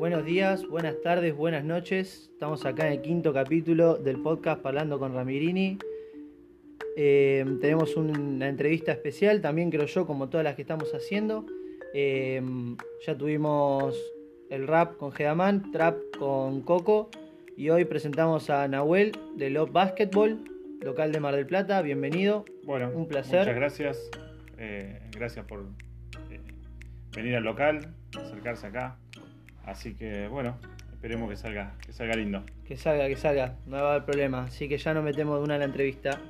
Buenos días, buenas tardes, buenas noches. Estamos acá en el quinto capítulo del podcast Parlando con Ramirini. Eh, tenemos una entrevista especial, también creo yo, como todas las que estamos haciendo. Eh, ya tuvimos el rap con Gedaman, trap con Coco y hoy presentamos a Nahuel de Love Basketball, local de Mar del Plata. Bienvenido. Bueno, un placer. Muchas gracias. Eh, gracias por venir al local, acercarse acá. Así que bueno, esperemos que salga, que salga lindo. Que salga, que salga, no va a haber problema. Así que ya nos metemos de una a la entrevista.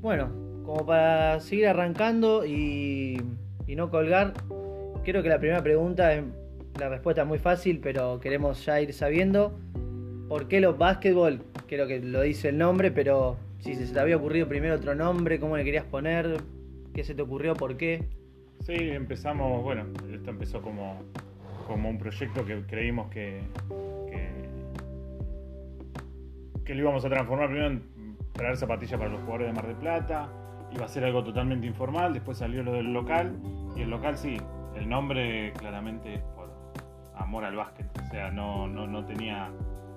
Bueno, como para seguir arrancando y, y no colgar, creo que la primera pregunta es la respuesta es muy fácil, pero queremos ya ir sabiendo. ¿Por qué los básquetbol? Creo que lo dice el nombre, pero si se te había ocurrido primero otro nombre, ¿cómo le querías poner? ¿Qué se te ocurrió? ¿Por qué? Sí, empezamos, bueno, esto empezó como, como un proyecto que creímos que, que, lo íbamos a transformar primero en traer zapatillas para los jugadores de Mar del Plata, iba a ser algo totalmente informal, después salió lo del local, y el local sí, el nombre claramente amor al básquet. O sea, no, no, no tenía.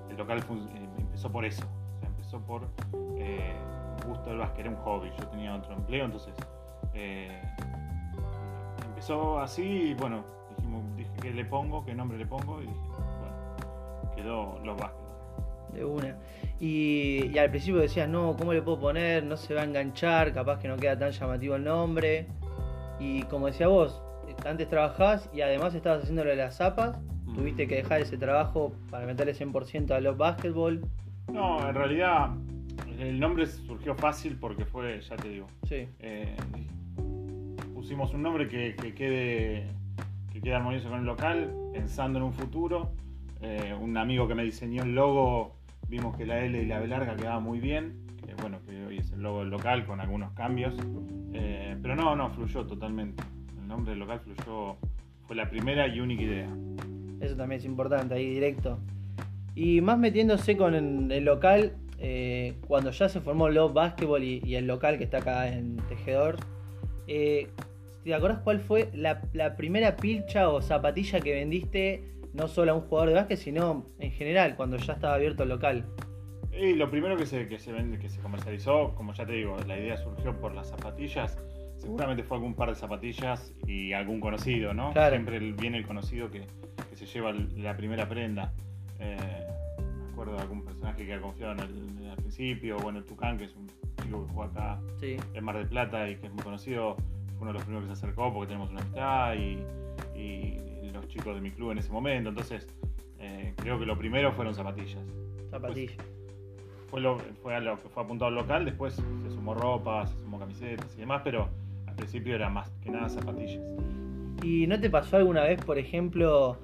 El local eh, empezó por eso. Empezó por eh, gusto del básquet, era un hobby. Yo tenía otro empleo, entonces. Eh, empezó así y bueno, dijimos, dije qué le pongo, qué nombre le pongo y dije, bueno, quedó los básquet. De una. Y, y, al principio decías, no, ¿cómo le puedo poner? No se va a enganchar, capaz que no queda tan llamativo el nombre. Y como decía vos, antes trabajabas y además estabas haciéndolo de las zapas ¿Tuviste que dejar ese trabajo para meterle 100% a los básquetbol? No, en realidad el nombre surgió fácil porque fue, ya te digo. Sí. Eh, pusimos un nombre que, quede que quede armonioso con el local, pensando en un futuro. Eh, un amigo que me diseñó el logo, vimos que la L y la B larga quedaban muy bien. Que bueno, que hoy es el logo del local con algunos cambios. Eh, pero no, no, fluyó totalmente. El nombre del local fluyó, fue la primera y única idea. Eso también es importante, ahí directo. Y más metiéndose con el, local, eh, cuando ya se formó Love Basketball y, el local que está acá en Tejedor, eh, ¿te acuerdas cuál fue la, primera pilcha o zapatilla que vendiste no solo a un jugador de básquet, sino en general, cuando ya estaba abierto el local? Y lo primero que se, que se, vende, que se comercializó, como ya te digo, la idea surgió por las zapatillas. Seguramente fue algún par de zapatillas y algún conocido, ¿no? Siempre viene el conocido que, se lleva la primera prenda. Eh, me acuerdo de algún personaje que ha confiado en el, al principio, bueno, el Tucán, que es un chico que juega acá en Mar del Plata y que es muy conocido, fue uno de los primeros que se acercó porque tenemos una amistad y, los chicos de mi club en ese momento. Entonces, eh, creo que lo primero fueron zapatillas. Zapatillas. fue, lo, fue a lo que fue apuntado al local, después se sumó ropa, se sumó camisetas y demás, pero principio era más que nada zapatillas. ¿Y no te pasó alguna vez, por ejemplo,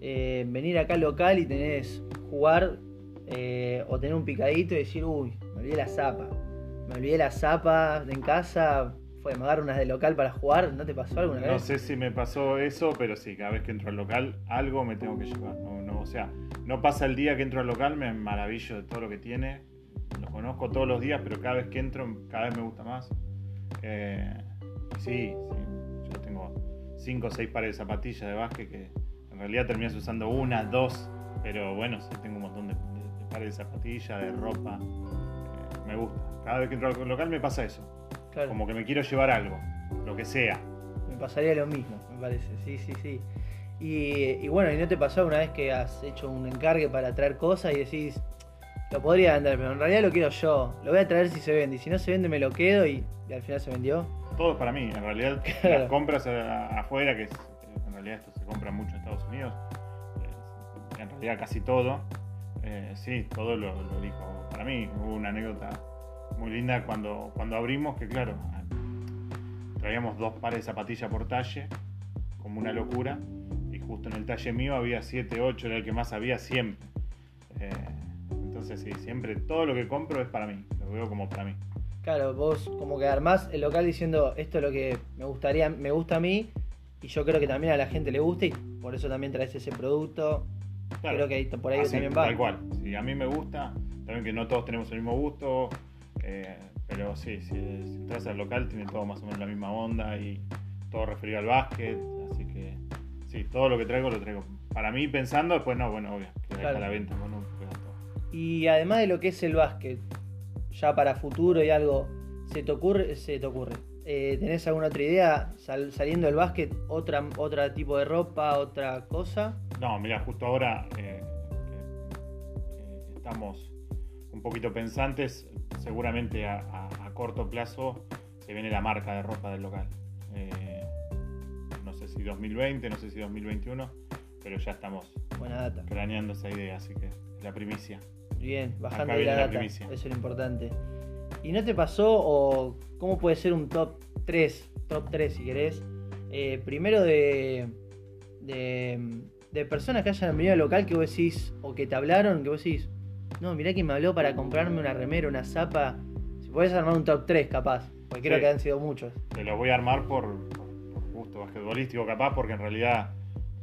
eh, venir acá al local y tenés jugar eh, o tener un picadito y decir, uy, me olvidé la zapa. Me olvidé la zapa en casa, fue, me agarro unas de local para jugar, ¿no te pasó alguna vez? No sé si me pasó eso, pero sí, cada vez que entro al local algo me tengo que llevar. No, o sea, no pasa el día que entro al local, me maravillo de todo lo que tiene. Lo conozco todos los días, pero cada vez que entro, cada vez me gusta más. Eh, sí, sí, yo tengo cinco o seis pares de zapatillas de básquet que en realidad terminas usando una, dos, pero bueno, sí tengo un montón de, pares de zapatillas, de ropa. Eh, me gusta. Cada vez que entro al local me pasa eso. Como que me quiero llevar algo, lo que sea. Me pasaría lo mismo, me parece, sí, sí, sí. Y, bueno, ¿y no te pasó una vez que has hecho un encargue para traer cosas y decís, lo podría vender, pero en realidad lo quiero yo, lo voy a traer si se vende, y si no se vende me lo quedo y, al final se vendió? Todo es para mí, en realidad las compras afuera, que es esto se compra mucho en Estados Unidos, eh, en realidad casi todo, eh, sí, todo lo, dijo para mí. Hubo una anécdota muy linda cuando, cuando abrimos, que claro, traíamos dos pares de zapatillas por talle, como una locura, y justo en el talle mío había 7, 8, era el que más había siempre. Eh, entonces sí, siempre todo lo que compro es para mí, lo veo como para mí. Claro, vos como que armás el local diciendo esto es lo que me gustaría, me gusta a mí y yo creo que también a la gente le gusta y por eso también traes ese producto Claro. creo que ahí, por ahí Así, también va. Tal cual. Sí, a mí me gusta. También que no todos tenemos el mismo gusto. eh, pero sí, si, si entras al local tiene todo más o menos la misma onda y todo referido al básquet. Así que sí, todo lo que traigo lo traigo. Para mí pensando, después no, bueno, obvio, queda Claro. a la venta. Bueno, queda todo. Y además de lo que es el básquet, ya para futuro y algo, ¿se te ocurre? Se te ocurre? Eh, ¿Tenés alguna otra idea sal- saliendo del básquet? ¿Otra, ¿Otra tipo de ropa? ¿Otra cosa? No, mira, justo ahora eh, eh, estamos un poquito pensantes, seguramente a, a- a corto plazo se viene la marca de ropa del local. Eh, no sé si 2020, no sé si 2021, pero ya estamos Buena data. planeando esa idea, así que es la primicia. Bien, bajando la data. Eso es lo importante. ¿Y no te pasó o cómo puede ser un top 3? Top 3 si querés. Eh, primero de, de, de personas que hayan venido al local que vos decís, o que te hablaron, que vos decís, no, mirá que me habló para comprarme una remera, una zapa. Si podés armar un top 3 capaz, porque creo que han sido muchos. Te lo voy a armar por, por- por gusto basquetbolístico, capaz, porque en realidad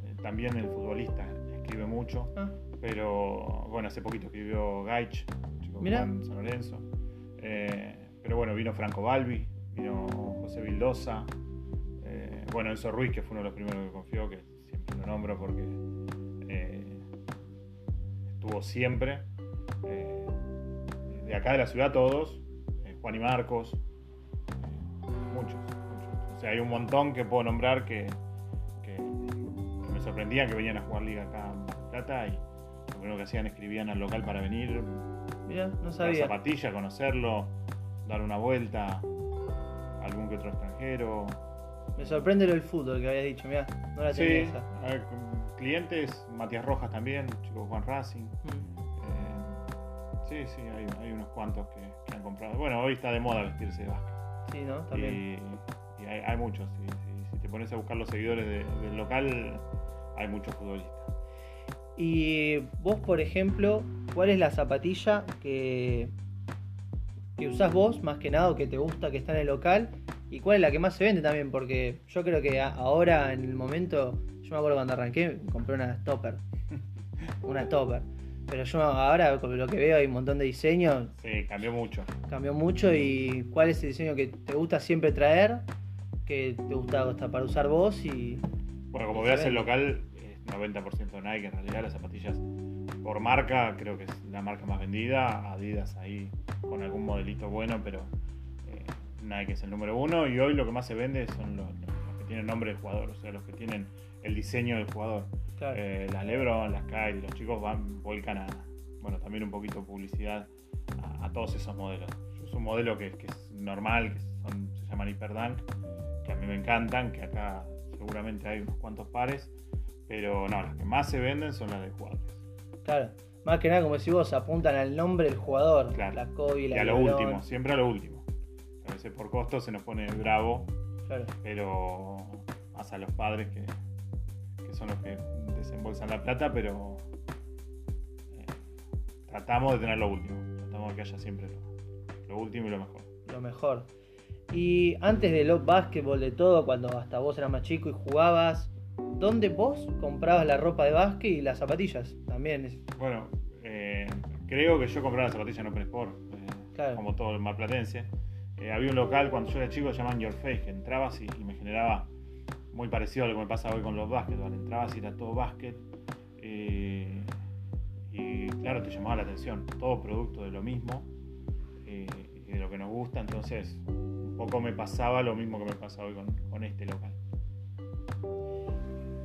eh, también el futbolista escribe mucho. Ah, Pero bueno, hace poquito escribió Gaich, chico Mirá. juega en San Lorenzo. Eh, pero bueno, vino Franco Balbi, vino José Vildosa. eh, bueno, Enzo Ruiz, que fue uno de los primeros que confió, que siempre lo nombro porque eh, estuvo siempre. de acá de la ciudad todos. Juan y Marcos. muchos, muchos. O sea, hay un montón que puedo nombrar que, que- que me sorprendían que venían a jugar liga acá en Plata y lo primero que hacían escribían al local para venir, mirá, no la zapatilla, conocerlo, dar una vuelta, algún que otro extranjero. Me sorprende lo del fútbol que habías dicho, mirá, no la tenía Sí, esa. a ver, con clientes, Matías Rojas también, chico Juan Racing. Mm. Eh, sí, sí, hay, hay unos cuantos que, que han comprado. Bueno, hoy está de moda vestirse de básquet. Sí, ¿no? También. Y, y hay, hay muchos. Si, si- si te pones a buscar los seguidores de- del local, hay muchos futbolistas. Y vos, por ejemplo, ¿cuál es la zapatilla que, que usás vos más que nada o que te gusta que está en el local? ¿Y cuál es la que más se vende también? Porque yo creo que ahora, en el momento, yo me acuerdo cuando arranqué, compré una topper. Una topper. Pero yo ahora, con lo que veo, hay un montón de diseños, Sí, cambió mucho. cambió mucho. ¿Y cuál es el diseño que te gusta siempre traer? Que te gusta hasta para usar vos y... Bueno, como veas, el local es 90% Nike. En realidad, las zapatillas por marca, creo que es la marca más vendida. Adidas ahí con algún modelito bueno, pero eh, Nike es el número uno. Y hoy lo que más se vende son los, los que tienen nombre del jugador, o sea, los que tienen el diseño del jugador. Claro. Eh, las Lebron, las Kyrie, los chicos van, vuelcan a, bueno, también un poquito de publicidad a, a todos esos modelos. Uso un modelo que, que es normal, que son, se llaman Hyperdunk, que a mí me encantan, que acá seguramente hay unos cuantos pares, pero no, las que más se venden son las de jugadores. Claro. Más que nada, como decís vos, apuntan al nombre del jugador. Claro. La Kobe, Y la a lo LeBron. último, siempre a lo último. A veces por costo se nos pone bravo, Claro. pero más a los padres que, que son los que desembolsan la plata, pero eh, tratamos de tener lo último, tratamos de que haya siempre lo, lo último y lo mejor. Lo mejor. Y antes del básquetbol, de todo, cuando hasta vos eras más chico y jugabas, ¿dónde vos comprabas la ropa de básquet y las zapatillas? También es. Bueno, eh, creo que yo compraba las zapatillas en Open Sport, eh, Claro. como todo el marplatense. Eh, había un local cuando yo era chico, llamaban Your Face, que entrabas y, y me generaba muy parecido a lo que me pasa hoy con los básquetbol. Entrabas y era todo básquet. eh, y claro, te llamaba la atención. Todo producto de lo mismo y de lo que nos gusta. Entonces, un poco me pasaba lo mismo que me pasa hoy con, con este local.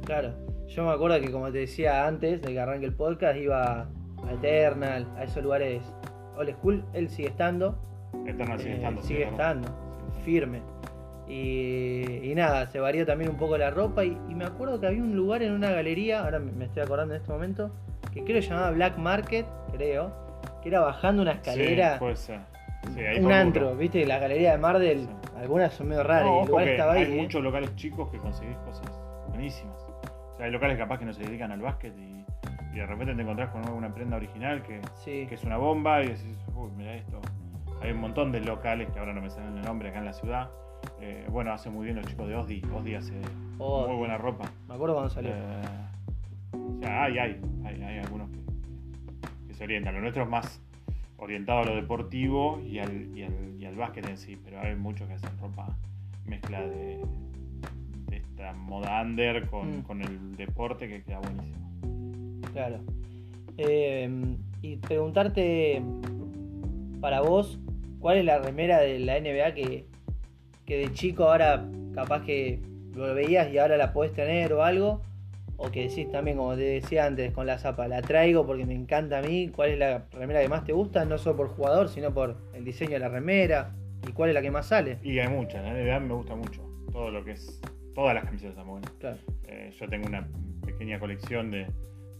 Claro. Yo me acuerdo que, como te decía antes de que arranque el podcast, iba a Eternal, a esos lugares old school. Él sigue estando. Eternal sigue eh, estando. sigue estando. Firme. Y, y nada, se varía también un poco la ropa. Y, y me acuerdo que había un lugar en una galería, ahora me estoy acordando en este momento, que creo que se llamaba Black Market, creo, que era bajando una escalera, Sí, puede ser. Sí, ahí un antro, Burro. viste, la galería de Mardel, Sí. algunas son medio raras, No, y el lugar estaba ahí. hay ¿eh? muchos locales chicos que conseguís cosas buenísimas. O sea, hay locales capaz que no se dedican al básquet y, y de repente te encontrás con una prenda original que, Sí, que es una bomba y decís, uy, mira esto. Hay un montón de locales que ahora no me salen el nombre acá en la ciudad. Eh, bueno, hacen muy bien los chicos de Osdi. Osdi hace muy buena ropa. me acuerdo cuando salió. Eh, O sea, hay, hay, hay, hay algunos que, que se orientan. Lo nuestro es más orientado a lo deportivo y al, y al, y al básquet en sí, pero hay muchos que hacen ropa mezcla de esta moda under con, Mm. con el deporte que queda buenísimo. Claro. Eh, y preguntarte para vos, ¿cuál es la remera de la NBA que, que de chico ahora capaz que lo veías y ahora la podés tener o algo? O que decís también, como te decía antes, con la zapa, la traigo porque me encanta a mí. ¿Cuál es la remera que más te gusta? No solo por jugador, sino por el diseño de la remera. ¿Y cuál es la que más sale? Y hay muchas, la NBA me gusta mucho. Todo lo que es. Todas las camisetas están buenas. Claro. Eh, yo tengo una pequeña colección de,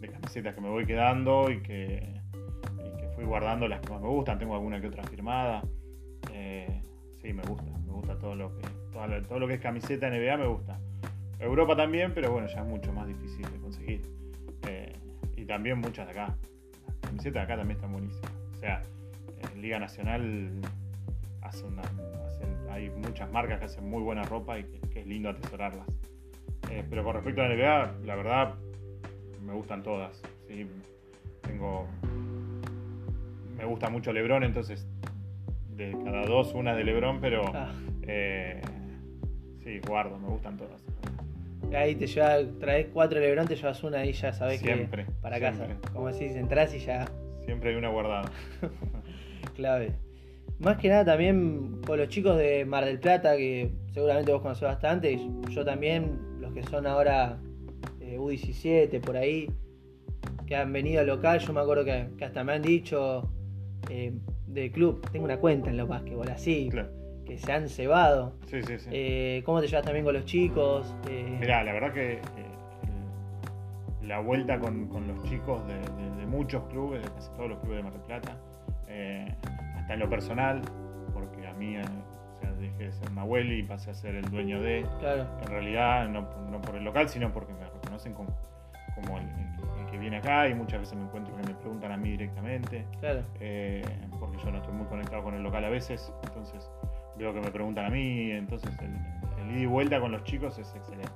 de camisetas que me voy quedando y que, y que fui guardando las que más me gustan. Tengo alguna que otra firmada. Eh, sí, me gusta. Me gusta todo lo que todo lo que es camiseta NBA me gusta. Europa también, pero bueno, ya es mucho más difícil de conseguir. Eh, y también muchas de acá. Las camisetas de acá también están buenísimas. O sea, en Liga Nacional hace una, hay muchas marcas que hacen muy buena ropa y que, que es lindo atesorarlas. Eh, pero con respecto a la NBA, la verdad, me gustan todas. ¿sí? Tengo. Me gusta mucho LeBron, entonces de cada dos, una de LeBron, pero Ah, eh, sí, guardo, me gustan todas. ahí te llevas, traes cuatro Lebron, te llevas una y ya sabes Siempre, que para siempre. casa. Como decís, entras y ya Siempre hay una guardada. clave. Más que nada también con los chicos de Mar del Plata, que seguramente vos conocés bastante, y yo también, los que son ahora eh, U17 por ahí, que han venido al local, yo me acuerdo que, que hasta me han dicho eh, del club, tengo una cuenta en los básquetbol, así, Claro. que se han cebado. Sí, sí, sí. Eh, ¿Cómo te llevas también con los chicos? Eh, Mirá, la verdad que eh, la vuelta con, con los chicos de, de- de muchos clubes, de casi todos los clubes de Mar del Plata, hasta en lo personal, porque a mí eh, o sea, dejé de ser un abuelo y pasé a ser el dueño de, claro, en realidad no, no por el local, sino porque me reconocen como, como el, el- el que viene acá y muchas veces me encuentro que me preguntan a mí directamente, claro. eh, porque yo no estoy muy conectado con el local a veces, entonces veo que me preguntan a mí, entonces el, el ida y vuelta con los chicos es excelente,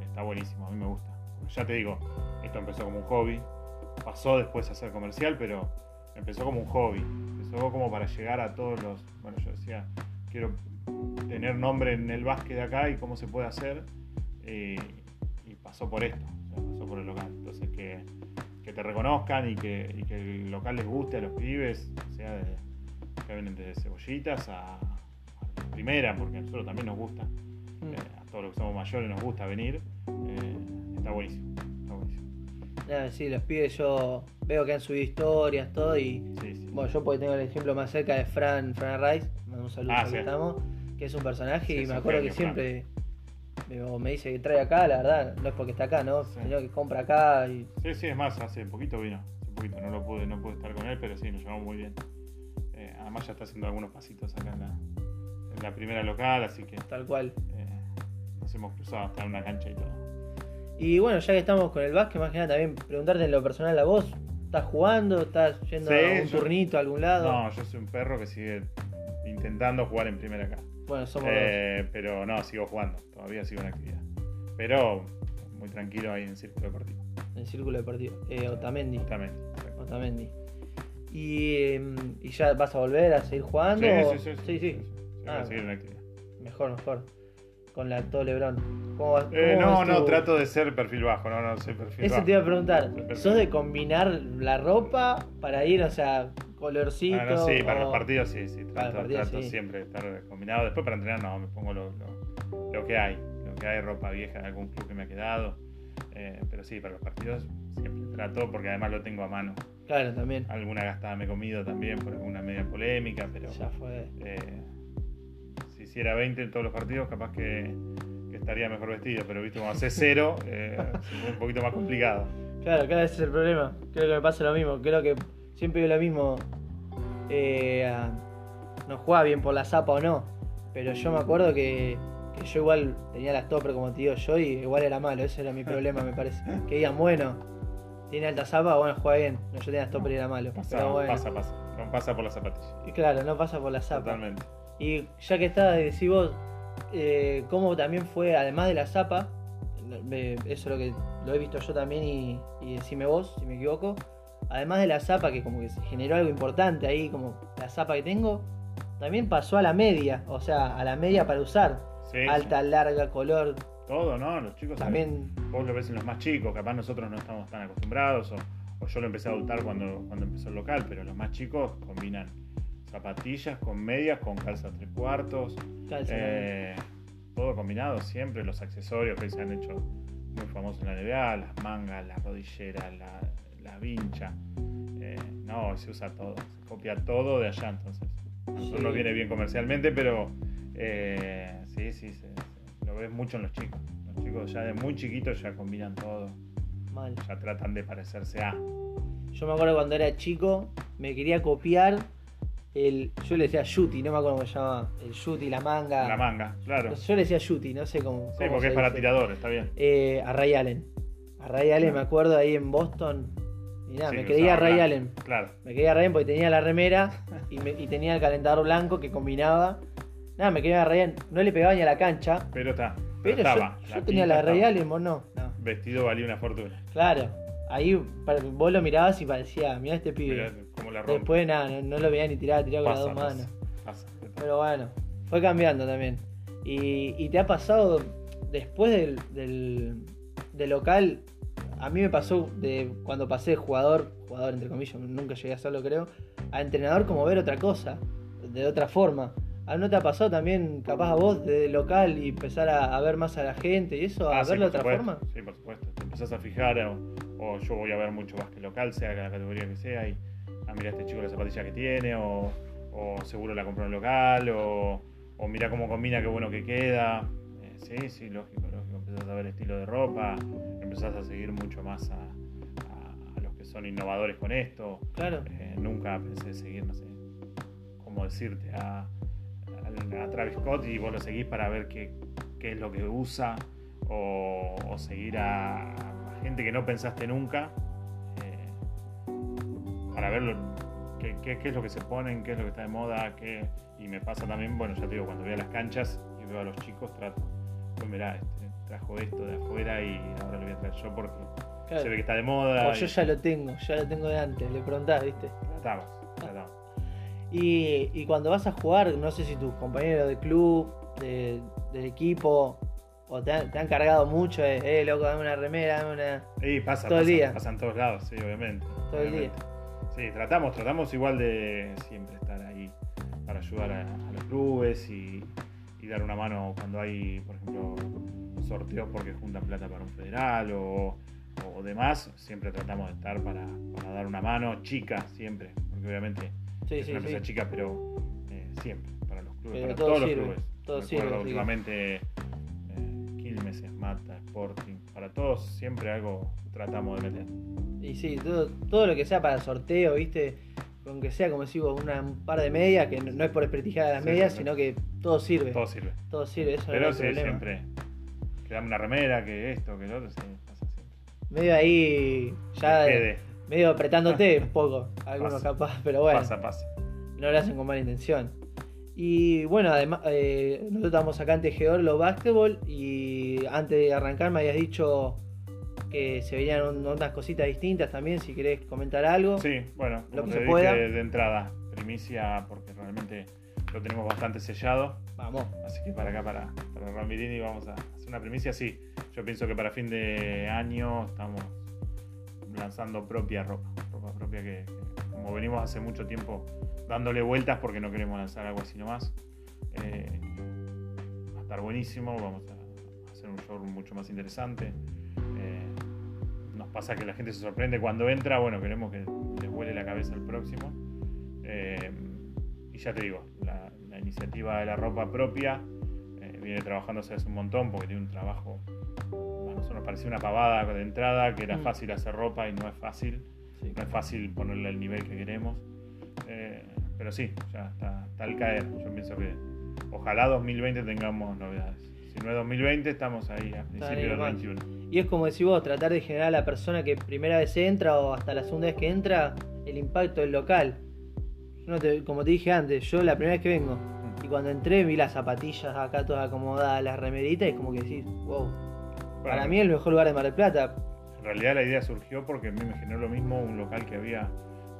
está buenísimo, a mí me gusta. Porque ya te digo, esto empezó como un hobby, pasó después a ser comercial, pero empezó como un hobby, empezó como para llegar a todos los, bueno, yo decía, quiero tener nombre en el básquet de acá y cómo se puede hacer, eh, y pasó por esto, o sea, pasó por el local, entonces que, que te reconozcan y que, y que el local les guste a los pibes, sea de, que vienen desde cebollitas a, a la primera, porque a nosotros también nos gusta, Mm. eh, a todos los que somos mayores nos gusta venir, eh, está buenísimo. Nada, sí, los pibes yo veo que han subido historias, todo, y Sí, sí. bueno, yo porque tengo el ejemplo más cerca de Fran, Fran Rice, mando un saludo Ah, que estamos, que es un personaje y me acuerdo que siempre me, dice que trae acá, la verdad, no es porque está acá, ¿no? Sino que compra acá y Sí, sí, es más, hace poquito vino, hace poquito, no lo pude, no pude estar con él, pero sí, nos llevamos muy bien. Eh, además ya está haciendo algunos pasitos acá en la, en la primera local, así que tal cual. eh, nos hemos cruzado hasta en una cancha y todo. Y bueno, ya que estamos con el básquet, más que nada también preguntarte en lo personal a vos, ¿estás jugando? ¿Estás yendo Sí, a un yo- turnito a algún lado? No, yo soy un perro que sigue intentando jugar en primera acá. Bueno, somos Eh, pero no, sigo jugando, todavía sigo en actividad. Pero muy tranquilo ahí en el círculo deportivo. dos en círculo deportivo. Eh, Otamendi. Otamendi. Y, eh, ¿Y ya vas a volver a seguir jugando? Sí, sí, sí, sí, sí, sí. sí, Voy Ah, a seguir en actividad. Mejor, mejor. Con la todo Lebron. ¿Cómo vas- Eh, no, no, trato de ser perfil bajo, no, no, soy perfil Eso bajo. te iba a preguntar. ¿Sos de combinar la ropa para ir, o sea, colorcito? Ah, no, sí, para o- los partidos sí, sí, trato, partidos, trato sí. siempre de estar combinado. Después para entrenar no, me pongo lo, lo- lo que hay, lo que hay, ropa vieja de algún club que me ha quedado. Eh, pero sí, para los partidos siempre trato porque además lo tengo a mano. Claro, también. Alguna gastada me he comido también por alguna media polémica, pero Ya fue. eh, hiciera 20 en todos los partidos capaz que, que estaría mejor vestido, pero viste como hace cero, eh, es un poquito más complicado. Claro, claro, ese es el problema. Creo que me pasa lo mismo. Creo que siempre digo lo mismo. Eh, no juega bien por la zapa o no. Pero yo me acuerdo que, que yo igual tenía las topper como te digo yo y igual era malo. Ese era mi problema, me parece. Que digan, bueno, tiene alta zapa, bueno, juega bien. No, yo tenía las topper y era malo. Pasa, pero bueno. pasa, pasa, no pasa por las zapatillas. Y claro, no pasa por la zapa. Totalmente. Y ya que estás, decís vos, eh, cómo también fue, además de la zapa, eso es lo que lo he visto yo también y, y decime vos si me equivoco. Además de la zapa, que como que se generó algo importante ahí, como la zapa que tengo, también pasó a la media, o sea, a la media para usar. Sí, Alta, larga, color, Todo, ¿no? Los chicos también. Vos lo ves en los más chicos, capaz nosotros no estamos tan acostumbrados, o, o yo lo empecé a adoptar cuando, cuando empezó el local, pero los más chicos combinan zapatillas con medias, con calzas tres cuartos, calza, eh, todo combinado siempre, los accesorios que se han hecho muy famosos en la NBA, las mangas, las rodilleras, la, la vincha, eh, no, se usa todo, se copia todo de allá, entonces Sí. nos viene bien comercialmente, pero eh, sí, sí, se- se- lo ves mucho en los chicos. Los chicos ya de muy chiquitos ya combinan todo, mal. ya tratan de parecerse a. Yo me acuerdo cuando era chico, me quería copiar el. Yo le decía Yuti, no me acuerdo cómo se llama. El Yuti, la manga. La manga, claro. Sí, Yo le decía Yuti, no sé cómo. cómo porque es para dice. tiradores, está bien. Eh, a Ray Allen. A Ray Allen, Claro. me acuerdo ahí en Boston. Y nada, Sí, me creía Ray blanco. Allen. Claro. Me quería Ray Allen porque tenía la remera y, me- y tenía el calentador blanco que combinaba. Nada, me quería Ray Allen. No le pegaba ni a la cancha. Pero está. Pero estaba. yo tenía la Ray. Allen, vos no. No. Vestido valía una fortuna. Claro. Ahí vos lo mirabas y parecía, mira este pibe. Mirá cómo la rompe. Después nada, no, no lo veía ni tirar, tiraba con las dos manos. pasa. Pero bueno, fue cambiando también. Y, y te ha pasado después del, del, del local, a mí me pasó de cuando pasé de jugador, jugador entre comillas, nunca llegué a hacerlo creo, a entrenador como ver otra cosa, de otra forma. ¿A ¿No te ha pasado también, capaz a vos, de local y empezar a, a ver más a la gente y eso, a Ah, sí, verlo de otra supuesto. forma? Sí, por supuesto. Te empezás a fijar, o, o yo voy a ver mucho básquet local, sea la categoría que sea, y ah, mira este chico la zapatilla que tiene, o, o seguro la compró en local, o, o mira cómo combina, qué bueno que queda. Eh, sí, sí, lógico, lógico. Empezás a ver estilo de ropa, empezás a seguir mucho más a, a- a los que son innovadores con esto. Claro. Eh, nunca pensé seguir, no sé, cómo decirte, a, Travis Scott y vos lo seguís para ver qué, qué es lo que usa o, o seguir a gente que no pensaste nunca eh, para ver lo- qué, qué- qué es lo que se ponen, qué es lo que está de moda, qué, y me pasa también, bueno, ya te digo, cuando voy a las canchas y veo a los chicos, trato, pues mirá, este, trajo esto de afuera y ahora lo voy a traer yo porque Claro. se ve que está de moda. O yo y ya lo tengo, ya lo tengo de antes, le preguntás, ¿viste? tratamos, tratamos. Y, y cuando vas a jugar, no sé si tus compañeros de club, de- del equipo, o te han, te han cargado mucho, eh, eh, loco, dame una remera, dame una. Y pasa, Todo el pasa, día. pasa en todos lados, sí, obviamente. Todo el obviamente. Sí, tratamos, tratamos igual de siempre estar ahí para ayudar a, a los clubes y, y dar una mano cuando hay, por ejemplo, sorteos porque juntan plata para un federal o, o demás. Siempre tratamos de estar para, para dar una mano, chica, siempre, porque obviamente Sí, es sí, una empresa sí. chica, pero eh, siempre, para los clubes, Pero para todo todos sirve, los clubes. todo sirve, últimamente Esmata, Sporting, para todos siempre algo tratamos de meter. Y sí, todo, todo lo que sea para sorteo, ¿viste? Aunque sea, como decís vos, una, un par de medias, que no, no es por desprestigiar a las Sí, medias, sino que todo sirve. Todo sirve. Todo sirve, eso no Pero es el problema. siempre. Que dame una remera, que esto, que lo otro, sí, pasa siempre. Medio ahí, ya medio apretándote un poco, algunos Pasa. capaz, pero bueno. Pasa, pasa. no lo hacen con mala intención. Y bueno, además, eh, nosotros estamos acá en Tejedor, los básquetbol, y antes de arrancar me habías dicho que se venían un- unas cositas distintas también, si querés comentar algo. Sí, bueno, Lo que te se pueda. dije de entrada, primicia, porque realmente lo tenemos bastante sellado. Vamos. Así que para acá, para, para Ramirini, vamos a hacer una primicia. Sí, yo pienso que para fin de año estamos lanzando propia ropa. Ropa propia que, que como venimos hace mucho tiempo dándole vueltas porque no queremos lanzar algo así nomás. eh, va a estar buenísimo, vamos a hacer un show mucho más interesante. Eh, nos pasa que la gente se sorprende cuando entra, bueno, queremos que les vuele la cabeza al próximo. Eh, y ya te digo, la, la iniciativa de la ropa propia eh, viene trabajándose hace un montón porque tiene un trabajo. A nosotros nos parecía una pavada de entrada, que era Mm. fácil hacer ropa y no es fácil. Sí. No es fácil ponerle el nivel que queremos. Eh, pero sí, ya está, está al caer. Yo pienso que ojalá 2020 tengamos novedades. Si no es 2020, estamos ahí a principios del nomás. 21. Y es como decís vos, tratar de generar a la persona que primera vez entra o hasta la segunda vez que entra, el impacto del local. Yo no te- como te dije antes, yo la primera vez que vengo, y cuando entré vi las zapatillas acá todas acomodadas, las remeritas, y es como que decís, wow, Para mí el mejor lugar de Mar del Plata. En realidad la idea surgió porque a mí me generó lo mismo un local que había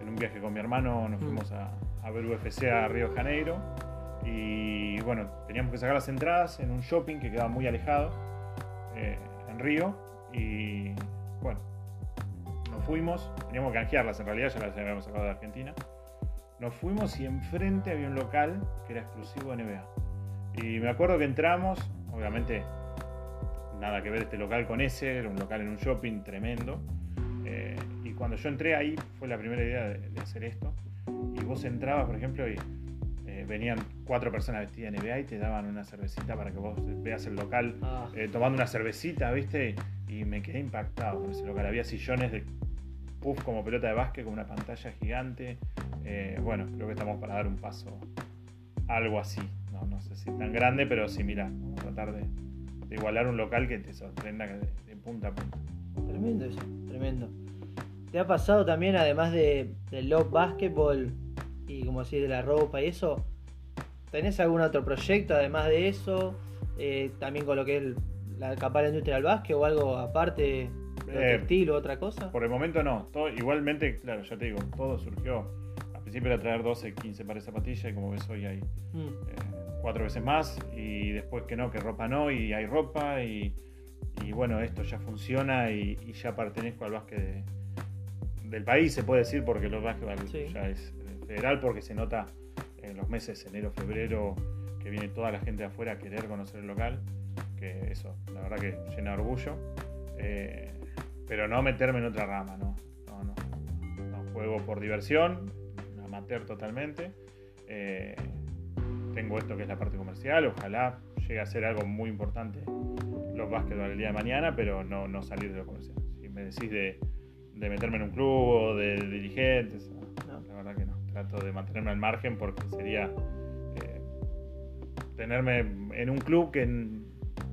en un viaje con mi hermano, nos Mm. fuimos a, a ver UFC a Río de Janeiro y bueno, teníamos que sacar las entradas en un shopping que quedaba muy alejado eh, en Río y bueno, nos fuimos, teníamos que canjearlas en realidad, ya las habíamos sacado de Argentina. Nos fuimos y enfrente había un local que era exclusivo de NBA. Y me acuerdo que entramos, obviamente nada que ver este local con ese, era un local en un shopping tremendo. Eh, y cuando yo entré ahí fue la primera idea de, de hacer esto. Y vos entrabas, por ejemplo, y eh, venían cuatro personas vestidas de NBA y te daban una cervecita para que vos veas el local Ah, eh, tomando una cervecita, ¿viste? Y me quedé impactado con ese local. Había sillones de puff como pelota de básquet con una pantalla gigante. Bueno, creo que estamos para dar un paso algo así. No, no sé si tan grande, pero sí, mira, vamos a tratar de, de igualar un local que te sorprenda de, de punta a punta. tremendo eso, tremendo. ¿Te ha pasado también, además de, del Love Basketball y como decís de la ropa y eso, ¿tenés algún otro proyecto además de eso? Eh, también con lo que es la capaz la industria del básquet o algo aparte, Eh, estilo, otra cosa? Por el momento no. Todo, igualmente, claro, ya te digo, todo surgió. Principio era traer 12, 15 pares de zapatillas y como ves hoy hay Mm, eh, cuatro veces más y después que no, que ropa no y hay ropa y, y bueno, esto ya funciona y, y ya pertenezco al básquet de- del país, se puede decir, porque el básquet Sí. ya es eh, federal porque se nota en los meses enero, febrero que viene toda la gente de afuera a querer conocer el local, que eso, la verdad que llena de orgullo. Eh, pero no meterme en otra rama, no, no, no. No, juego por diversión, amateur totalmente. Eh, tengo esto que es la parte comercial, ojalá llegue a ser algo muy importante los básquetbol el día de mañana, pero no, no salir de lo comercial. Si me decís de, de meterme en un club o de dirigentes, No. la verdad que no. Trato de mantenerme al margen porque sería eh, tenerme en un club que en,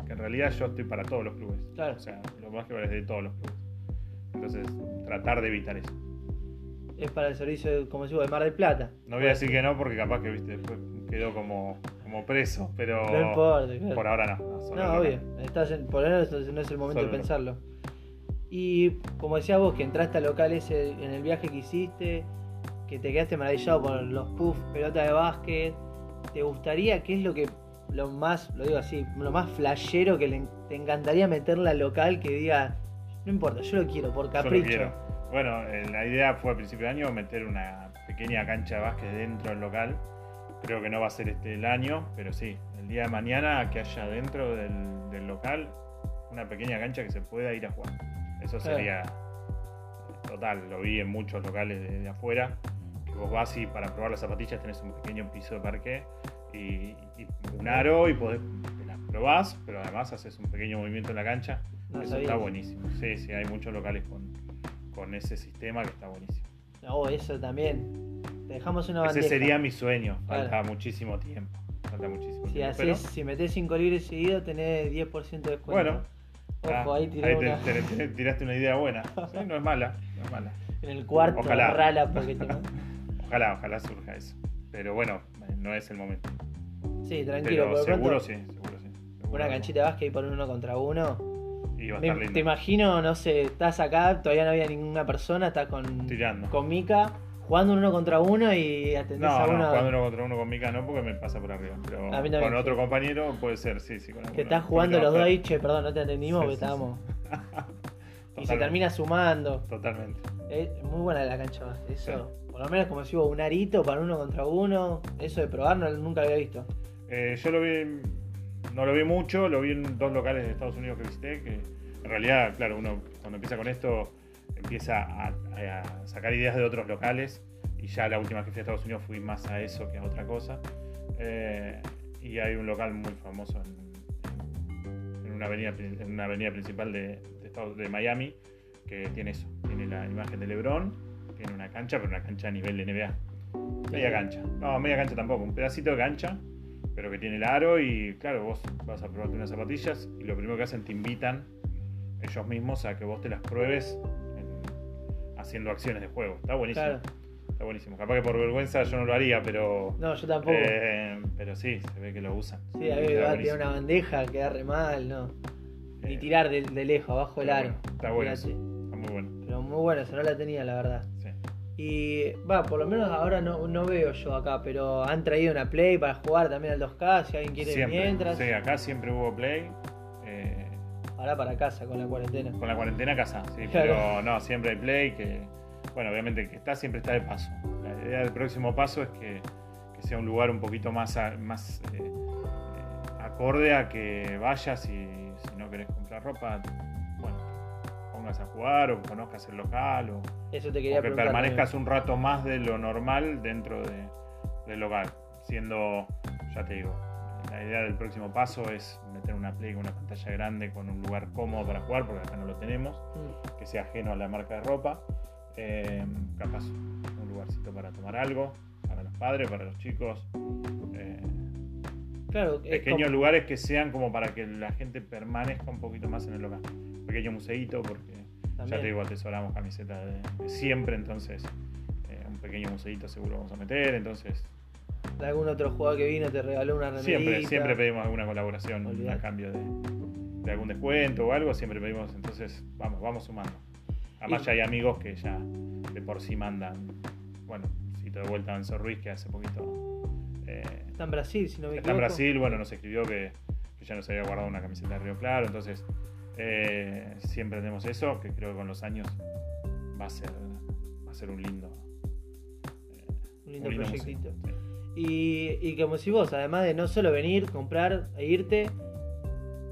que en realidad yo estoy para todos los clubes. Claro. O sea, los básquetbol es de todos los clubes. Entonces, tratar de evitar eso. Es para el servicio, como digo, de Mar del Plata. No voy a decir que no porque capaz que viste después quedó como, como preso, pero No importa, claro. por ahora no. No, No, obvio. Estás en, por ahora no es el momento Solo de pensarlo. Y como decías vos, que entraste al local ese en el viaje que hiciste, que te quedaste maravillado por los puffs, pelota de básquet. ¿Te gustaría, qué es lo que, lo más, lo digo así, lo más flashero que le- te encantaría meterle al local que diga, no importa, yo lo quiero por Yo lo capricho? Bueno, eh, la idea fue a principio de año meter una pequeña cancha de básquet dentro del local. Creo que no va a ser este el año, pero sí, el día de mañana que haya dentro del, del local una pequeña cancha que se pueda ir a jugar. Eso sería total, lo vi en muchos locales de, de afuera, que vos vas y para probar las zapatillas tenés un pequeño piso de parqué y, y un aro y podés, te las probás, pero además haces un pequeño movimiento en la cancha. No Eso sabía. está buenísimo. Sí, sí, hay muchos locales con, con ese sistema que está buenísimo. No, eso también. Te dejamos una Ese bandeja. sería mi sueño. Falta Claro. muchísimo tiempo. Falta muchísimo Si tiempo. haces, si metés 5 libres seguidos, tenés 10% de descuento. Bueno, Ojo, ah, ahí tiré te- una te- te- tiraste una idea buena. Sí, no es mala, no es mala. en el cuarto, Ojalá. rala porque te... Ojalá, ojalá surja eso. Pero bueno, no es el momento. Sí, tranquilo, Pero por seguro pronto, sí, seguro sí. Seguro una canchita de básquet ahí por un uno contra uno. Y va a estar lindo. te imagino, no sé, estás acá, todavía no había ninguna persona, estás con, Tirando. con Mika, jugando un uno contra uno y atendés No, a no, uno jugando uno contra uno con Mica no, porque me pasa por arriba. Pero A mí también, con otro compañero puede ser, sí, sí. Con que alguno estás jugando los dos ahí, che, perdón, no te atendimos Sí, porque sí, estábamos. Y se Totalmente. termina sumando. Totalmente. Es muy buena la cancha eso. Por lo menos como si hubo un arito para uno contra uno, eso de probar no, nunca lo había visto. Eh, yo lo vi, no lo vi mucho, lo vi en dos locales de Estados Unidos que visité, que en realidad, claro, uno cuando empieza con esto empieza a, a sacar ideas de otros locales y ya la última vez que fui a Estados Unidos fui más a eso que a otra cosa. Eh, y hay un local muy famoso en, en una, avenida, pri- en una avenida principal de, de Estados- de Miami que tiene eso, tiene la imagen de LeBron, tiene una cancha, pero una cancha a nivel de NBA. Media cancha. No, media cancha tampoco. Un pedacito de cancha, pero que tiene el aro y claro, vos vas a probarte unas zapatillas y lo primero que hacen te invitan ellos mismos a que vos te las pruebes en- haciendo acciones de juego. Está buenísimo. Claro. Está buenísimo. Capaz que por vergüenza yo no lo haría, pero... No, yo tampoco. eh, pero sí, se ve que lo usan. sí, a mí va a tirar una bandeja, queda re mal, ¿no? Ni Eh, tirar de, de lejos, abajo del pero aro. bueno, está bueno. Está muy bueno. Pero muy bueno, esa no la tenía, la verdad. Y va, por lo menos ahora no, no veo yo acá, pero han traído una Play para jugar también al 2K, si alguien quiere Siempre. mientras. Sí, acá siempre hubo play. eh, Ahora para casa con la cuarentena. con la cuarentena casa, sí, Claro. pero no, siempre hay play que, bueno, obviamente que está siempre está de paso. La idea del próximo paso es que, que sea un lugar un poquito más, a- más eh, eh, acorde a que vayas y si no querés comprar ropa, pongas a jugar o conozcas el local o, Eso te o quería que permanezcas un rato más de lo normal dentro de- del local, siendo, ya te digo, la idea del próximo paso es meter una play con una pantalla grande con un lugar cómodo para jugar, porque acá no lo tenemos. Mm. que sea ajeno a la marca de ropa. Eh, capaz un lugarcito para tomar algo, para los padres, para los chicos. Eh, Claro, pequeños como- lugares que sean como para que la gente permanezca un poquito más en el local. Pequeño museíto, porque ya te digo, atesoramos camisetas de, de siempre, entonces eh, un pequeño museíto seguro vamos a meter. Entonces, de algún otro jugador que vino te regaló una remerita. siempre, siempre pedimos alguna colaboración Olvidate. a cambio de, de algún descuento o algo, siempre pedimos, entonces vamos, vamos sumando. Además Y- ya hay amigos que ya de por sí mandan, bueno, cito de vuelta a Ruiz que hace poquito eh, Está en Brasil, si no me está en equivoco. Brasil, bueno, nos escribió que, que ya nos había guardado una camiseta de Río Claro, entonces eh, siempre tenemos eso, que creo que con los años va a ser, va a ser un lindo, eh, Un lindo un lindo proyectito. museo. Y, y como si vos, además de no solo venir, comprar e irte,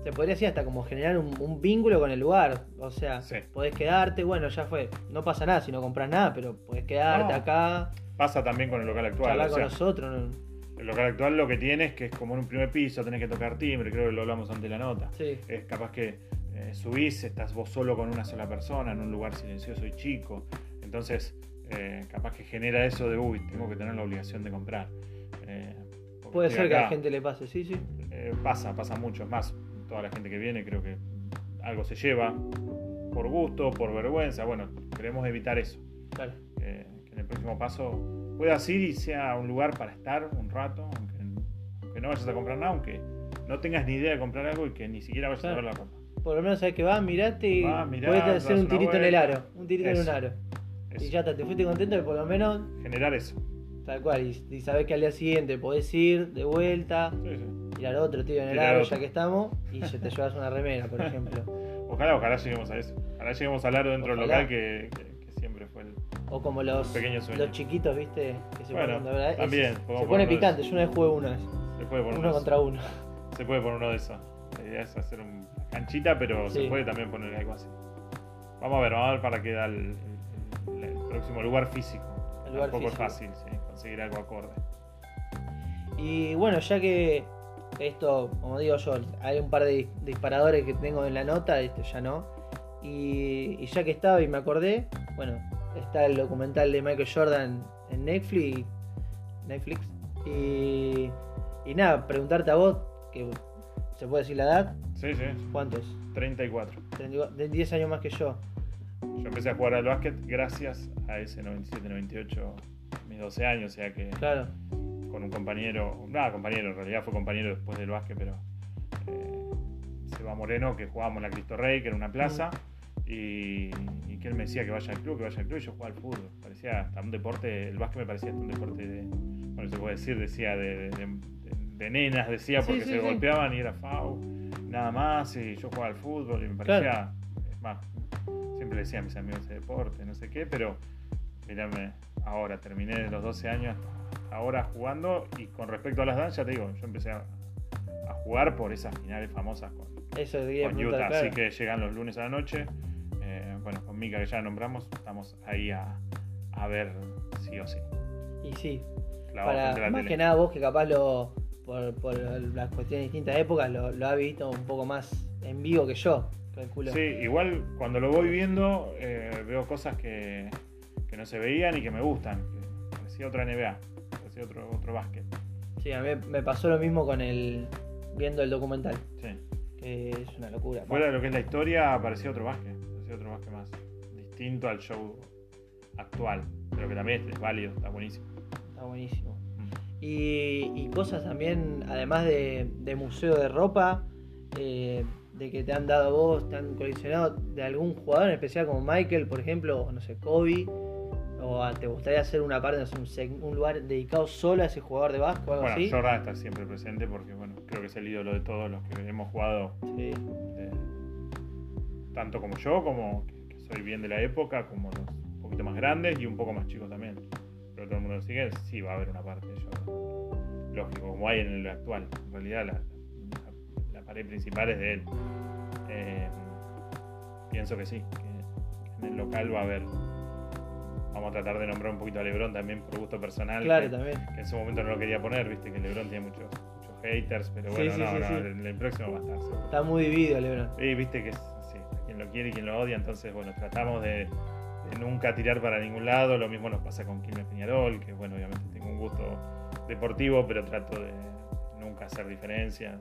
te podría decir hasta como generar un, un vínculo con el lugar. O sea, Sí. podés quedarte, bueno, ya fue. No pasa nada si no compras nada, pero podés quedarte No. acá, Pasa también con el local actual. charlar o con sea, nosotros. ¿no? El local actual lo que tiene es que es como en un primer piso, tenés que tocar timbre, creo que lo hablamos ante la nota. Sí, Es capaz que eh, subís, estás vos solo con una sola persona en un lugar silencioso y chico. Entonces, eh, capaz que genera eso de, uy, tengo que tener la obligación de comprar. Eh, puede ser que a la gente le pase, sí, sí. Pasa, pasa mucho. Es más, toda la gente que viene creo que algo se lleva por gusto, por vergüenza. Bueno, queremos evitar eso. Claro. Que, que en el próximo paso puedas ir y sea un lugar para estar un rato, aunque, aunque no vayas a comprar nada, aunque no tengas ni idea de comprar algo y que ni siquiera vayas Claro. a ver la ropa. Por lo menos sabes que vas, mirate y mirás, podés hacer un tirito en el aro. Un tirito en un aro. Eso. Y ya está, te fuiste contento de por lo menos, Generar eso. tal cual. Y, y sabés que al día siguiente podés ir de vuelta, Sí, sí. tirar otro tiro en el aro ya que estamos, y ya te llevas una remera, por ejemplo. Ojalá, ojalá lleguemos a eso. Ojalá lleguemos al aro dentro del local que, que- que siempre fue el. O como los, los chiquitos, ¿viste? Que se Bueno, ponen, es- también, se pone picante. Yo una vez jugué uno. Se puede poner uno uno, contra uno. se puede poner uno de esos. La idea es hacer una canchita, pero Sí. se puede también poner algo así. Vamos a ver, vamos a ver para qué da el, el- el próximo lugar físico. El lugar Tampoco físico. es fácil, sí, conseguir algo acorde. Y bueno, ya que esto, como digo yo, hay un par de dis- disparadores que tengo en la nota, este ya no. Y, y ya que estaba y me acordé, bueno, está el documental de Michael Jordan en Netflix. Netflix. Y, y nada, preguntarte a vos, que se puede decir la edad, Sí, sí, ¿cuántos? 34. 32 de 10 años más que yo. Yo empecé a jugar al básquet gracias a ese 97-98, mis 12 años, o sea que Claro, con un compañero, nada, compañero, en realidad fue compañero después del básquet, pero eh, Seba Moreno, que jugábamos en la Cristo Rey, que era una plaza, y, y que él me decía que vaya al club, que vaya al club, y yo jugaba al fútbol. Parecía hasta un deporte, el básquet me parecía hasta un deporte de, bueno, se puede decir, decía, de, de- de- de nenas, decía, porque sí, se sí. golpeaban y era FAU, nada más, y yo jugaba al fútbol, y me parecía, es más, siempre decía a mis amigos ese deporte, no sé qué, pero mirame, ahora terminé de los 12 años ahora jugando y con respecto a las danzas, ya te digo, yo empecé a, a jugar por esas finales famosas con, eso Utah, claro. así que llegan los lunes a la noche, eh, bueno, con Mika que ya nombramos, estamos ahí a, a ver sí o sí, Y sí, para, más tele. que nada vos que capaz lo por, por las cuestiones de distintas épocas lo, lo has visto un poco más en vivo que yo, calculo. Sí, igual cuando lo voy viendo eh, veo cosas que, que no se veían y que me gustan, parecía otra NBA, parecía otro, otro básquet. Sí, a mí me pasó lo mismo con el viendo el documental, Sí. que es una locura. Fuera de lo que es la historia, parecía otro básquet, parecía otro básquet más distinto al show actual, pero que también es válido, está buenísimo. Está buenísimo. Y, y cosas también, además de, de museo de ropa, eh, de que te han dado vos, te han coleccionado de algún jugador en especial como Michael, por ejemplo, o no sé, Kobe? ¿O te gustaría hacer una parte, no sé, un, lugar dedicado solo a ese jugador de básquet o algo Bueno, así? Jordan está siempre presente porque, bueno, creo que es el ídolo de todos los que hemos jugado, Sí. eh, tanto como yo, como que, que soy bien de la época, como los un poquito más grandes y un poco más chicos también. Pero todo el mundo lo sigue, sí va a haber una parte de Jordan. Lógico, como hay en el actual. En realidad, la, la- la pared principal es de él. Eh, pienso que sí, que en el local va a haber. Vamos a tratar de nombrar un poquito a Lebron también por gusto personal. Claro, que- también. que en su momento no lo quería poner, viste que LeBron tiene muchos, muchos haters, pero Sí, bueno, sí, no, sí, no, sí. En el próximo va a estar seguro. Está muy dividido, Lebron. Y viste que es quien lo quiere y quien lo odia, entonces bueno, tratamos de nunca tirar para ningún lado, lo mismo nos pasa con Quilmes Peñarol, que bueno, obviamente tengo un gusto deportivo, pero trato de nunca hacer diferencia.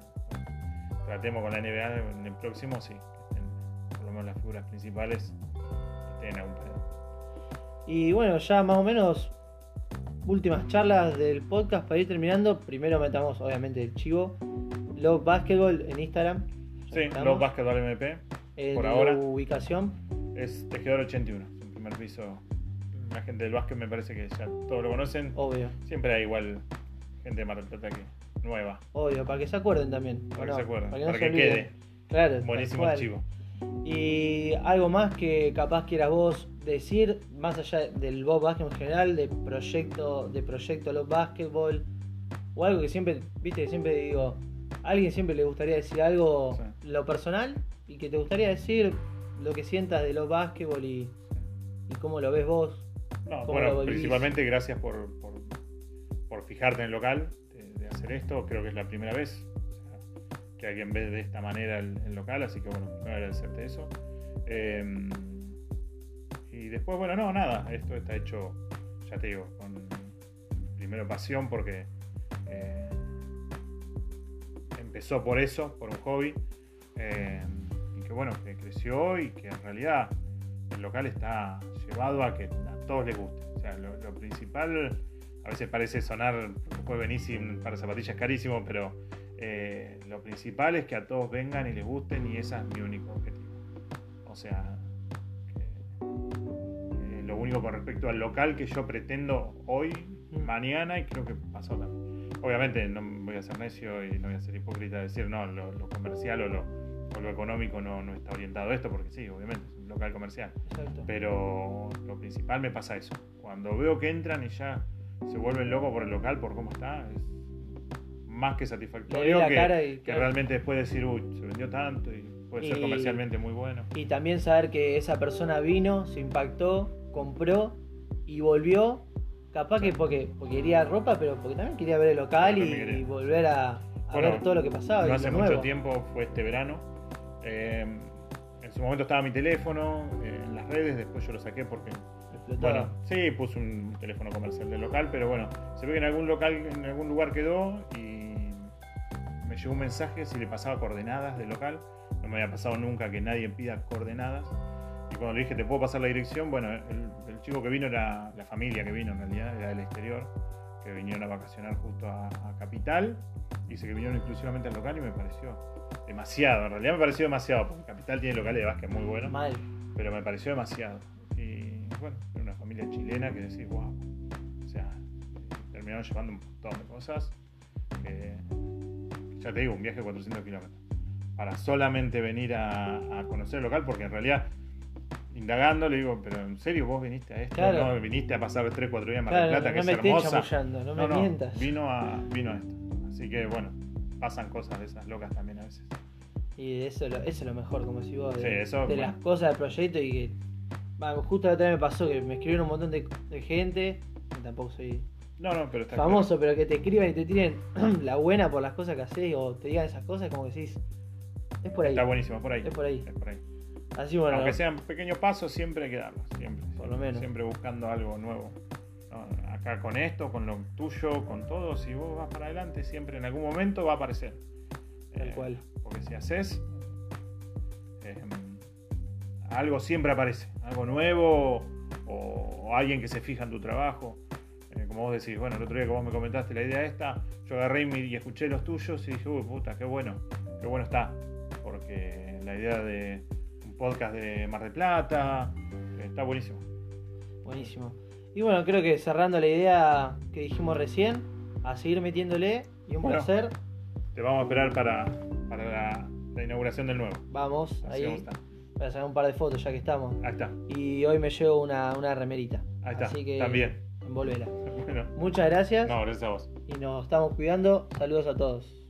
Tratemos con la NBA en el próximo, sí, que estén por lo menos las figuras principales que estén algún pedo. Y bueno, ya más o menos últimas charlas del podcast para ir terminando. Primero metamos obviamente el chivo. Love Basketball en Instagram. Sí, los Basketball MP. En por ahora. ubicación. Es Tejedor 81, es un primer piso. La gente del básquet me parece que ya todos lo conocen. Obvio, Siempre hay igual gente de Mar del Plata que nueva, obvio, para que se acuerden también. ¿o para que se acuerden, para para no que, se quede. Claro, Buenísimo cual. el chivo. Y algo más que capaz quieras vos decir, más allá del Bob Basketball en general, de proyecto, de proyecto Love Basketball, o algo que siempre, viste, que siempre digo, a alguien siempre le gustaría decir algo, Sí. lo personal, y que te gustaría decir lo que sientas de Love Basketball y, y cómo lo ves vos. No, ¿Cómo lo bueno, principalmente gracias por, por, por fijarte en el local, de, de hacer esto. Creo que es la primera vez o sea, que alguien ve de esta manera el, el local, así que bueno, agradecerte eso. Eh, y después, bueno, no, nada, esto está hecho, ya te digo, con primero pasión porque eh, empezó por eso, por un hobby. eh, y que bueno, que creció y que en realidad el local está llevado a que a todos les guste. O sea, lo, lo principal, a veces parece sonar, después venís sin un par de zapatillas carísimo, pero eh, lo principal es que a todos vengan y les gusten y ese es mi único objetivo. O sea, que, eh, lo único con respecto al local que yo pretendo hoy, mañana y creo que pasó también. Obviamente no voy a ser necio y no voy a ser hipócrita de decir, no, lo, lo comercial o lo, o lo económico no, no está orientado a esto, porque sí, obviamente es un local comercial. Exacto. Pero lo principal me pasa eso. Cuando veo que entran y ya se vuelven locos por el local, por cómo está, es más que satisfactorio que, y, que claro. realmente después decir, uy, se vendió tanto y puede ser Y- comercialmente muy bueno. Y también saber que esa persona vino, se impactó, compró y volvió. Capaz Sí. que porque, porque quería ropa, pero porque también quería ver el local y, volver a, a Bueno, ver todo lo que pasaba. No hace mucho tiempo, fue este verano. Eh, en su momento estaba mi teléfono eh, en las redes, después yo lo saqué porque Explotaba. Bueno, sí, puse un teléfono comercial del local, pero bueno, se ve que en algún local, en algún lugar quedó y me llegó un mensaje si le pasaba coordenadas del local. No me había pasado nunca que nadie pida coordenadas. Y cuando le dije, ¿te puedo pasar la dirección? Bueno, el, el chico que vino era la familia que vino en realidad, era del exterior, que vinieron a vacacionar justo a, a Capital. Dice que vinieron exclusivamente al local y me pareció demasiado. En realidad me pareció demasiado, porque Capital tiene locales de básquet muy buenos Mal. pero me pareció demasiado. Y bueno, era una familia chilena que decís, wow. O sea, terminaron llevando un montón de cosas. que, ya te digo, un viaje de 400 kilómetros. Para solamente venir a, a conocer el local, porque en realidad, indagando, le digo, pero ¿en serio vos viniste a esto? Claro. ¿No viniste a pasar 3, 4 días en Mar Claro, del Plata, no que me es estés hermosa? no, No, me no, mientas. vino a, vino a esto. Así que bueno, pasan cosas de esas locas también a veces. Y eso, eso es lo mejor, como si vos, de, Sí, eso, de bueno. las cosas del proyecto y que. va, justo la otra vez me pasó que me escribieron un montón de, de gente, tampoco soy No, no, pero está famoso, pero que te escriban y te tiren la buena por las cosas que haces o te digan esas cosas, como que decís, es por ahí. Está buenísimo, por ahí. Es por ahí. Es por ahí. Así bueno, Aunque sean pequeños pasos, siempre hay que darlos. Siempre. Por siempre, lo menos. Siempre buscando algo nuevo. No, acá con esto, con lo tuyo, con todo, si vos vas para adelante, siempre en algún momento va a aparecer. Tal Eh, cual. Porque si haces, eh, algo siempre aparece. Algo nuevo o, o alguien que se fija en tu trabajo. Eh, como vos decís, bueno, el otro día que vos me comentaste la idea esta, yo agarré y, y escuché los tuyos y dije, uy, puta, qué bueno, qué bueno está. porque la idea de un podcast de Mar del Plata está buenísimo. Buenísimo. Y bueno, creo que cerrando la idea que dijimos recién, a seguir metiéndole y un Bueno. placer. Te vamos a esperar para, para la, la inauguración del nuevo. Vamos, Así ahí para sacar un par de fotos ya que estamos. Ahí está, Y hoy me llevo una, una remerita. ahí está. Así que También. envolvela. Bueno, Muchas gracias no, gracias a vos. y nos estamos cuidando. Saludos a todos.